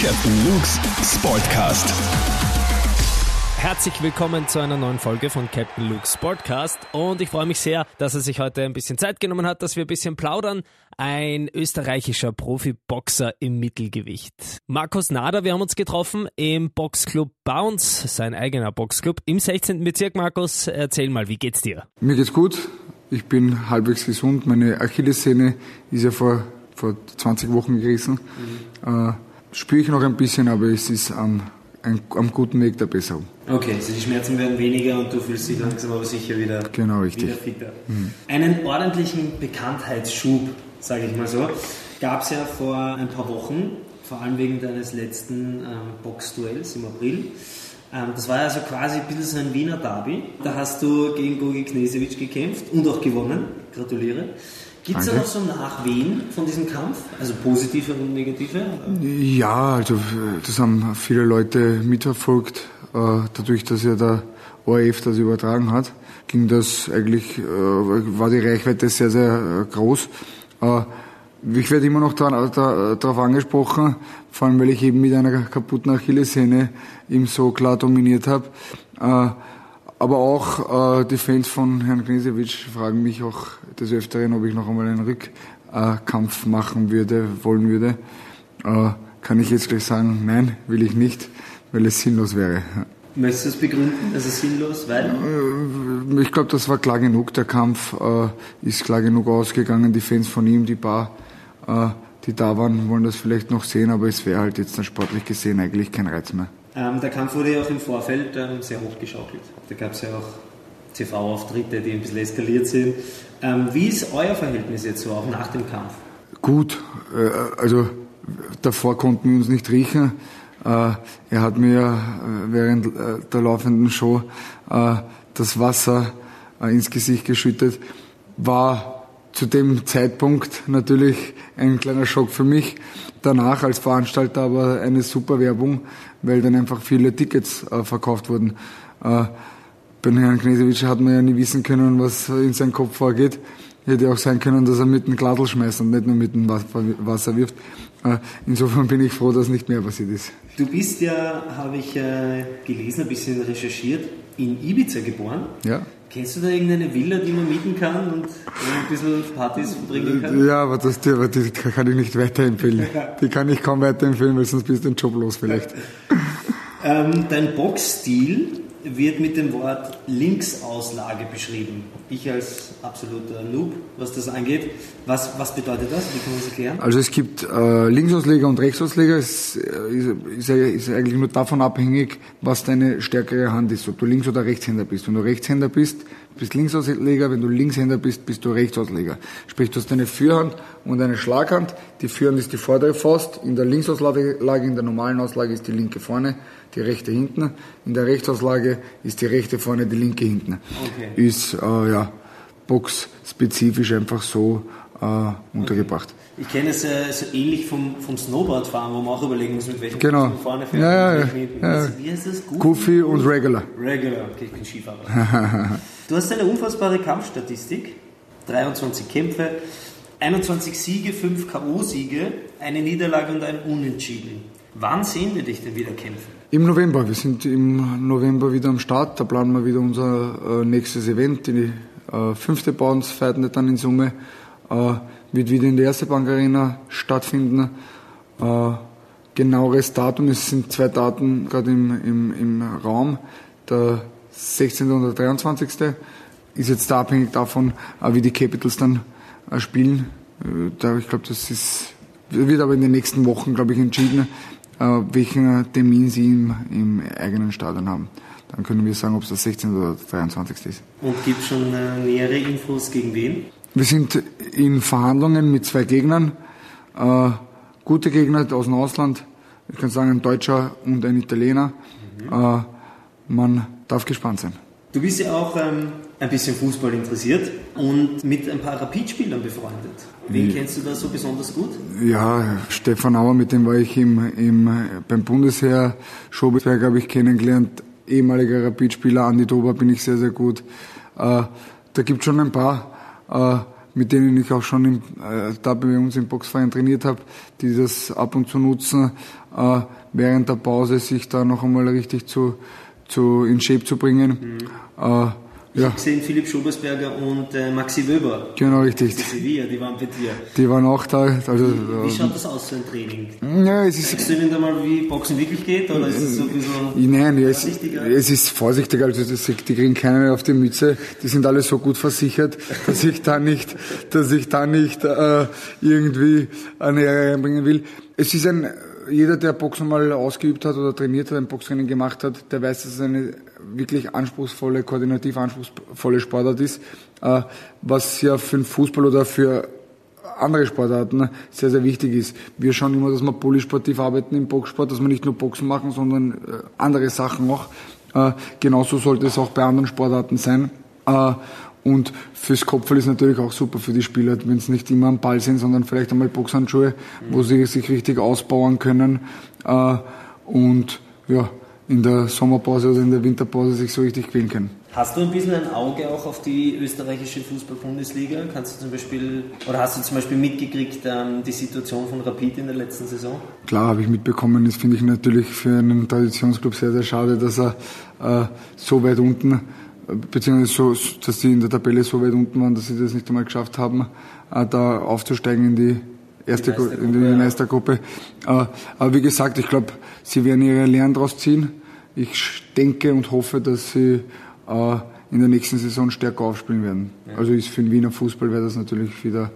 Captain Luke's Sportcast. Herzlich willkommen zu einer neuen Folge von Captain Luke's Sportcast und ich freue mich sehr, dass er sich heute ein bisschen Zeit genommen hat, dass wir ein bisschen plaudern. Ein österreichischer Profiboxer im Mittelgewicht. Markus Nader, wir haben uns getroffen im Boxclub Bounce, sein eigener Boxclub im 16. Bezirk. Markus, erzähl mal, wie geht's dir? Mir geht's gut. Ich bin halbwegs gesund. Meine Achillessehne ist ja vor, vor 20 Wochen gerissen. Mhm. Äh, spüre ich noch ein bisschen, aber es ist am, ein, am guten Weg der Besserung. Okay, also die Schmerzen werden weniger und du fühlst dich langsam aber sicher wieder, genau, richtig. wieder fitter. Mhm. Einen ordentlichen Bekanntheitsschub, sage ich mal so, gab es ja vor ein paar Wochen, vor allem wegen deines letzten ähm, Boxduells im April. Ähm, das war also quasi ein bisschen so ein Wiener Derby. Da hast du gegen Gogi Knesewitsch gekämpft und auch gewonnen. Gratuliere. Gibt es da noch so Nachwehen von diesem Kampf? Also positive und negative? Ja, also das haben viele Leute mitverfolgt. Äh, dadurch, dass ja der ORF das übertragen hat, ging das eigentlich, äh, war die Reichweite sehr, sehr äh, groß. Ich werde immer noch darauf angesprochen, vor allem weil ich eben mit einer kaputten Achillessehne eben so klar dominiert habe. Aber auch äh, die Fans von Herrn Knesewitsch fragen mich auch des Öfteren, ob ich noch einmal einen Rückkampf machen würde, wollen würde. Äh, kann ich jetzt gleich sagen, nein, will ich nicht, weil es sinnlos wäre. Möchtest du es begründen, dass es sinnlos, weil? Äh, ich glaube, das war klar genug. Der Kampf äh, ist klar genug ausgegangen. Die Fans von ihm, die paar, äh, die da waren, wollen das vielleicht noch sehen, aber es wäre halt jetzt dann sportlich gesehen eigentlich kein Reiz mehr. Ähm, der Kampf wurde ja auch im Vorfeld ähm, sehr hochgeschaukelt. Da gab es ja auch TV-Auftritte, die ein bisschen eskaliert sind. Ähm, wie ist euer Verhältnis jetzt so, auch nach dem Kampf? Gut, äh, also davor konnten wir uns nicht riechen. Äh, er hat mir äh, während äh, der laufenden Show äh, das Wasser äh, ins Gesicht geschüttet. War zu dem Zeitpunkt natürlich ein kleiner Schock für mich. Danach als Veranstalter aber eine super Werbung, weil dann einfach viele Tickets äh, verkauft wurden. Äh, bei Herrn Knesewitsch hat man ja nie wissen können, was in seinem Kopf vorgeht. Hätte auch sein können, dass er mit dem Gladl schmeißt und nicht nur mit dem Wasser wirft. Äh, insofern bin ich froh, dass nicht mehr passiert ist. Du bist ja, habe ich äh, gelesen, ein bisschen recherchiert, in Ibiza geboren. Ja. Kennst du da irgendeine Villa, die man mieten kann und ein bisschen Partys verbringen kann? Ja, aber das, die, aber die kann ich nicht weiterempfehlen. Die kann ich kaum weiterempfehlen, weil sonst bist du den Job los vielleicht. ähm, dein Boxstil wird mit dem Wort Linksauslage beschrieben. Ich als absoluter Noob, was das angeht. Was, was bedeutet das? Wie kann man das erklären? Also es gibt äh, Linksausleger und Rechtsausleger. Es äh, ist, ist, ist, eigentlich nur davon abhängig, was deine stärkere Hand ist, ob du Links- oder Rechtshänder bist. Wenn du Rechtshänder bist, bist Linksausleger. Wenn du Linkshänder bist, bist du Rechtsausleger. Sprich, du hast eine Führhand und eine Schlaghand. Die Führhand ist die vordere Faust. In der Linksauslage, in der normalen Auslage ist die linke vorne die rechte hinten. In der Rechtsauslage ist die rechte vorne, die linke hinten. Okay. Ist äh, ja boxspezifisch einfach so äh, untergebracht. Okay. Ich kenne es äh, so ähnlich vom, vom Snowboardfahren, wo man auch überlegen muss, mit welchem genau. man vorne fährt. Ja, ja, ja. Wie heißt das? Goofy, Goofy und Regular. Regular, okay, ich bin Skifahrer. du hast eine unfassbare Kampfstatistik, 23 Kämpfe, 21 Siege, 5 K.O.-Siege, eine Niederlage und ein Unentschieden. Wann sehen wir dich denn wieder kämpfen? Im November. Wir sind im November wieder am Start. Da planen wir wieder unser äh, nächstes Event. Die äh, fünfte Bounce Fight dann in Summe. Äh, wird wieder in der erste Bank Arena stattfinden. Äh, genaueres Datum, es sind zwei Daten gerade im, im, im Raum. Der 16. und der 23. ist jetzt da abhängig davon, äh, wie die Capitals dann äh, spielen. Äh, ich glaube, das ist, wird aber in den nächsten Wochen, glaube ich, entschieden welchen Termin sie im, im eigenen Stadion haben. Dann können wir sagen, ob es der 16. oder der 23. ist. Und gibt es schon äh, nähere Infos gegen wen? Wir sind in Verhandlungen mit zwei Gegnern. Gute Gegner aus dem Ausland. Ich kann sagen, ein Deutscher und ein Italiener. Mhm. Man darf gespannt sein. Du bist ja auch ähm, ein bisschen Fußball interessiert und mit ein paar Rapid-Spielern befreundet. Wen kennst du da so besonders gut? Ja, Stefan Auer, mit dem war ich im, im, beim Bundesheer. Schobesberg habe ich kennengelernt. Ehemaliger Rapid-Spieler, Andi Dober bin ich sehr, sehr gut. Äh, da gibt schon ein paar, äh, mit denen ich auch schon im, äh, da bei uns im Boxverein trainiert habe, die das ab und zu nutzen, äh, während der Pause sich da noch einmal richtig zu, zu in Shape zu bringen. Mhm. Äh, ich ja. habe gesehen, Philipp Schobersberger und äh, Maxi Wöber. Genau, richtig. Die Sevilla, die waren bei dir. Die waren auch da. Also, wie, wie schaut das aus, so ein Training? Ja, es ist, Sagst du ihnen da mal, wie Boxen wirklich geht? Oder ist es so ein bisschen Nein, es, es ist vorsichtiger. Also das, die kriegen keiner mehr auf die Mütze. Die sind alle so gut versichert, dass ich da nicht, dass ich da nicht äh, irgendwie eine Ehre reinbringen will. Es ist ein jeder, der Boxen mal ausgeübt hat oder trainiert hat, ein Boxtraining gemacht hat, der weiß, dass es eine wirklich anspruchsvolle, koordinativ anspruchsvolle Sportart ist, äh, was ja für den Fußball oder für andere Sportarten sehr, sehr wichtig ist. Wir schauen immer, dass wir polysportiv arbeiten im Boxsport, dass wir nicht nur Boxen machen, sondern äh, andere Sachen auch. Äh, genauso sollte es auch bei anderen Sportarten sein. Und fürs Kopfball ist natürlich auch super für die Spieler, wenn sie nicht immer am Ball sind, sondern vielleicht einmal Boxhandschuhe, mhm. wo sie sich richtig ausbauen können äh, und ja, in der Sommerpause oder in der Winterpause sich so richtig quälen können. Hast du ein bisschen ein Auge auch auf die österreichische Fußball-Bundesliga? Kannst du zum Beispiel, oder hast du zum Beispiel mitgekriegt ähm, die Situation von Rapid in der letzten Saison? Klar, habe ich mitbekommen. Das finde ich natürlich für einen Traditionsclub sehr, sehr schade, dass er äh, so weit unten beziehungsweise so, dass sie in der Tabelle so weit unten waren, dass sie das nicht einmal geschafft haben, äh, da aufzusteigen in die erste die in die Meistergruppe. Äh, aber wie gesagt, ich glaube, sie werden ihre Lehren daraus ziehen. Ich denke und hoffe, dass sie äh, in der nächsten Saison stärker aufspielen werden. Ja. Also ist für den Wiener Fußball wäre das natürlich wieder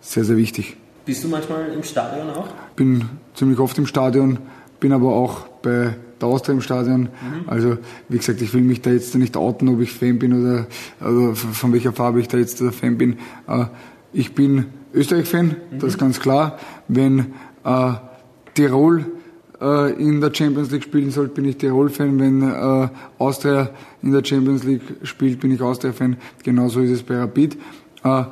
sehr, sehr wichtig. Bist du manchmal im Stadion auch? Bin ziemlich oft im Stadion, bin aber auch bei der Austria im Stadion. Mhm. Also, wie gesagt, ich will mich da jetzt nicht outen, ob ich Fan bin oder, oder von welcher Farbe ich da jetzt der Fan bin. Äh, ich bin Österreich-Fan, mhm. das ist ganz klar. Wenn äh, Tirol äh, in der Champions League spielen soll, bin ich Tirol-Fan. Wenn äh, Austria in der Champions League spielt, bin ich Austria-Fan. Genauso ist es bei Rapid. Äh,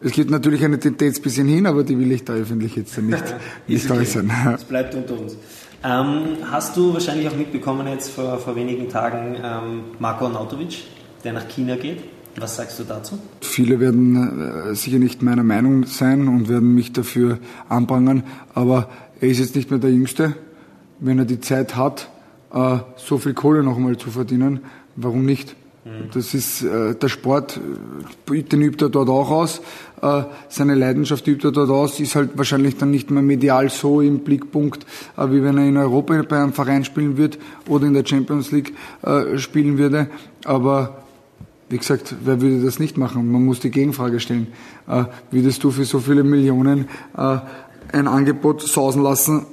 es geht natürlich eine Tendenz ein bisschen hin, aber die will ich da öffentlich jetzt nicht, nicht äußern. Es bleibt unter uns. Ähm, hast du wahrscheinlich auch mitbekommen jetzt vor, vor wenigen Tagen ähm, Marco Arnautovic, der nach China geht? Was sagst du dazu? Viele werden äh, sicher nicht meiner Meinung sein und werden mich dafür anprangern, aber er ist jetzt nicht mehr der Jüngste. Wenn er die Zeit hat, äh, so viel Kohle noch einmal zu verdienen, warum nicht? Mhm. Das ist äh, der Sport, äh, den übt er dort auch aus. Äh, seine Leidenschaft übt er dort aus, ist halt wahrscheinlich dann nicht mehr medial so im Blickpunkt, äh, wie wenn er in Europa bei einem Verein spielen würde oder in der Champions League äh, spielen würde. Aber wie gesagt, wer würde das nicht machen? Man muss die Gegenfrage stellen. Würdest du für so viele Millionen ein Angebot sausen lassen,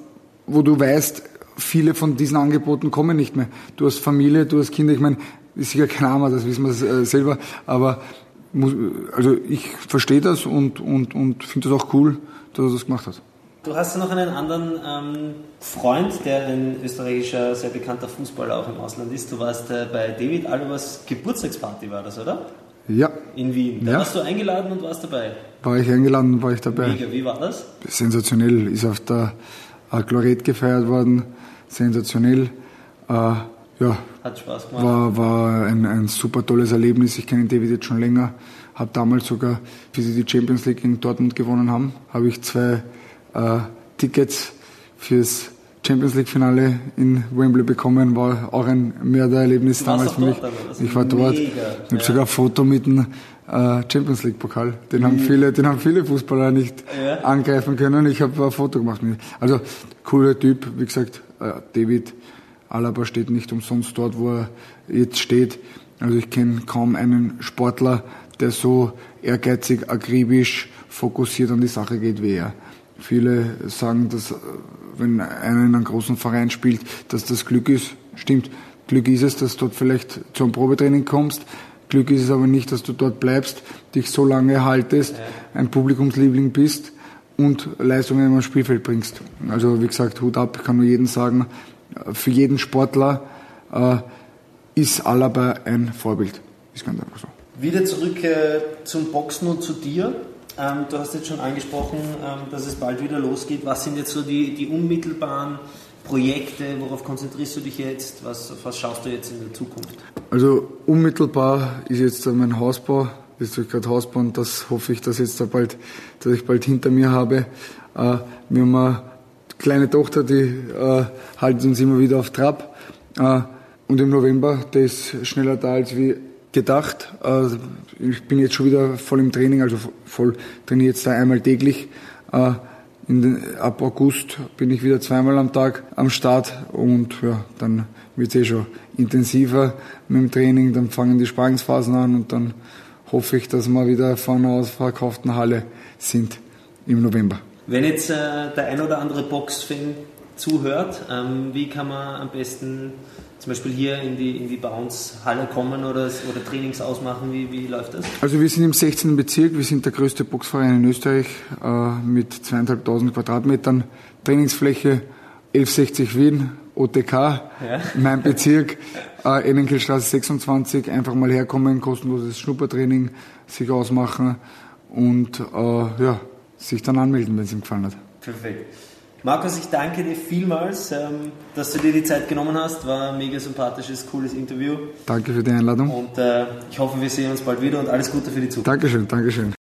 wo du weißt, viele von diesen Angeboten kommen nicht mehr. Du hast Familie, du hast Kinder. Ich meine, ist sicher kein Armer, das wissen wir selber, aber also ich verstehe das und, und, und finde das auch cool, dass er das gemacht hat. Du hast ja noch einen anderen ähm, Freund, der ein österreichischer, sehr bekannter Fußballer auch im Ausland ist. Du warst äh, bei David Albers Geburtstagsparty, war das, oder? Ja. In Wien. Da ja. warst du eingeladen und warst dabei. War ich eingeladen, war ich dabei. Mega, wie war das? Sensationell, ist auf der äh, Chloret gefeiert worden, sensationell. Äh, ja, hat Spaß gemacht. War, war ein, ein super tolles Erlebnis. Ich kenne David jetzt schon länger. Habe damals sogar, wie sie die Champions League in Dortmund gewonnen haben, habe ich zwei äh, Tickets fürs Champions League Finale in Wembley bekommen. War auch ein Mördererlebnis damals für mich. Ich war dort. Ich habe ja. sogar ein Foto mit dem äh, Champions League Pokal. Den mhm. haben viele, den haben viele Fußballer nicht ja. angreifen können. Ich habe ein Foto gemacht mit. Also cooler Typ, wie gesagt, äh, David Alaba steht nicht umsonst dort, wo er jetzt steht. Also ich kenne kaum einen Sportler, der so ehrgeizig, akribisch, fokussiert an die Sache geht wie er. Viele sagen, dass wenn einer in einem großen Verein spielt, dass das Glück ist. Stimmt, Glück ist es, dass du dort vielleicht zum Probetraining kommst. Glück ist es aber nicht, dass du dort bleibst, dich so lange haltest, ein Publikumsliebling bist und Leistungen am Spielfeld bringst. Also wie gesagt, Hut ab, ich kann nur jedem sagen, für jeden Sportler äh, ist Alaba ein Vorbild. Ist ganz einfach so. Wieder zurück äh, zum Boxen und zu dir. Ähm, du hast jetzt schon angesprochen, ähm, dass es bald wieder losgeht. Was sind jetzt so die, die unmittelbaren Projekte? Worauf konzentrierst du dich jetzt? Was, was schaust du jetzt in der Zukunft? Also unmittelbar ist jetzt mein Hausbau bis durch gerade Hausbahn. Das hoffe ich, dass jetzt da bald, dass ich bald hinter mir habe. Äh, wir haben kleine Tochter, die äh, halten uns immer wieder auf Trab. Äh, und im November, der ist schneller da als wie gedacht. Äh, ich bin jetzt schon wieder voll im Training, also voll trainiere jetzt da einmal täglich. Äh, den, ab August bin ich wieder zweimal am Tag am Start und ja, dann wird es eh schon intensiver mit dem Training, dann fangen die Sparringsphasen an und dann hoffe ich, dass wir wieder vor einer ausverkauften Halle sind im November. Wenn jetzt äh, der ein oder andere Boxfan zuhört, ähm, wie kann man am besten zum Beispiel hier in die, in die Bounce-Halle kommen oder, oder Trainings ausmachen? Wie, wie läuft das? Also wir sind im 16. Bezirk, wir sind der größte Boxverein in Österreich äh, mit zweieinhalbtausend Quadratmetern Trainingsfläche, 1160 Wien, OTK, ja. mein Bezirk, äh, Enenkelstraße 26, einfach mal herkommen, kostenloses Schnuppertraining sich ausmachen und äh, ja, sich dann anmelden, wenn es ihm gefallen hat. Perfekt. Markus, ich danke dir vielmals, ähm, dass du dir die Zeit genommen hast. War ein mega sympathisches, cooles Interview. Danke für die Einladung. Und äh, ich hoffe, wir sehen uns bald wieder und alles Gute für die Zukunft. Dankeschön, Dankeschön.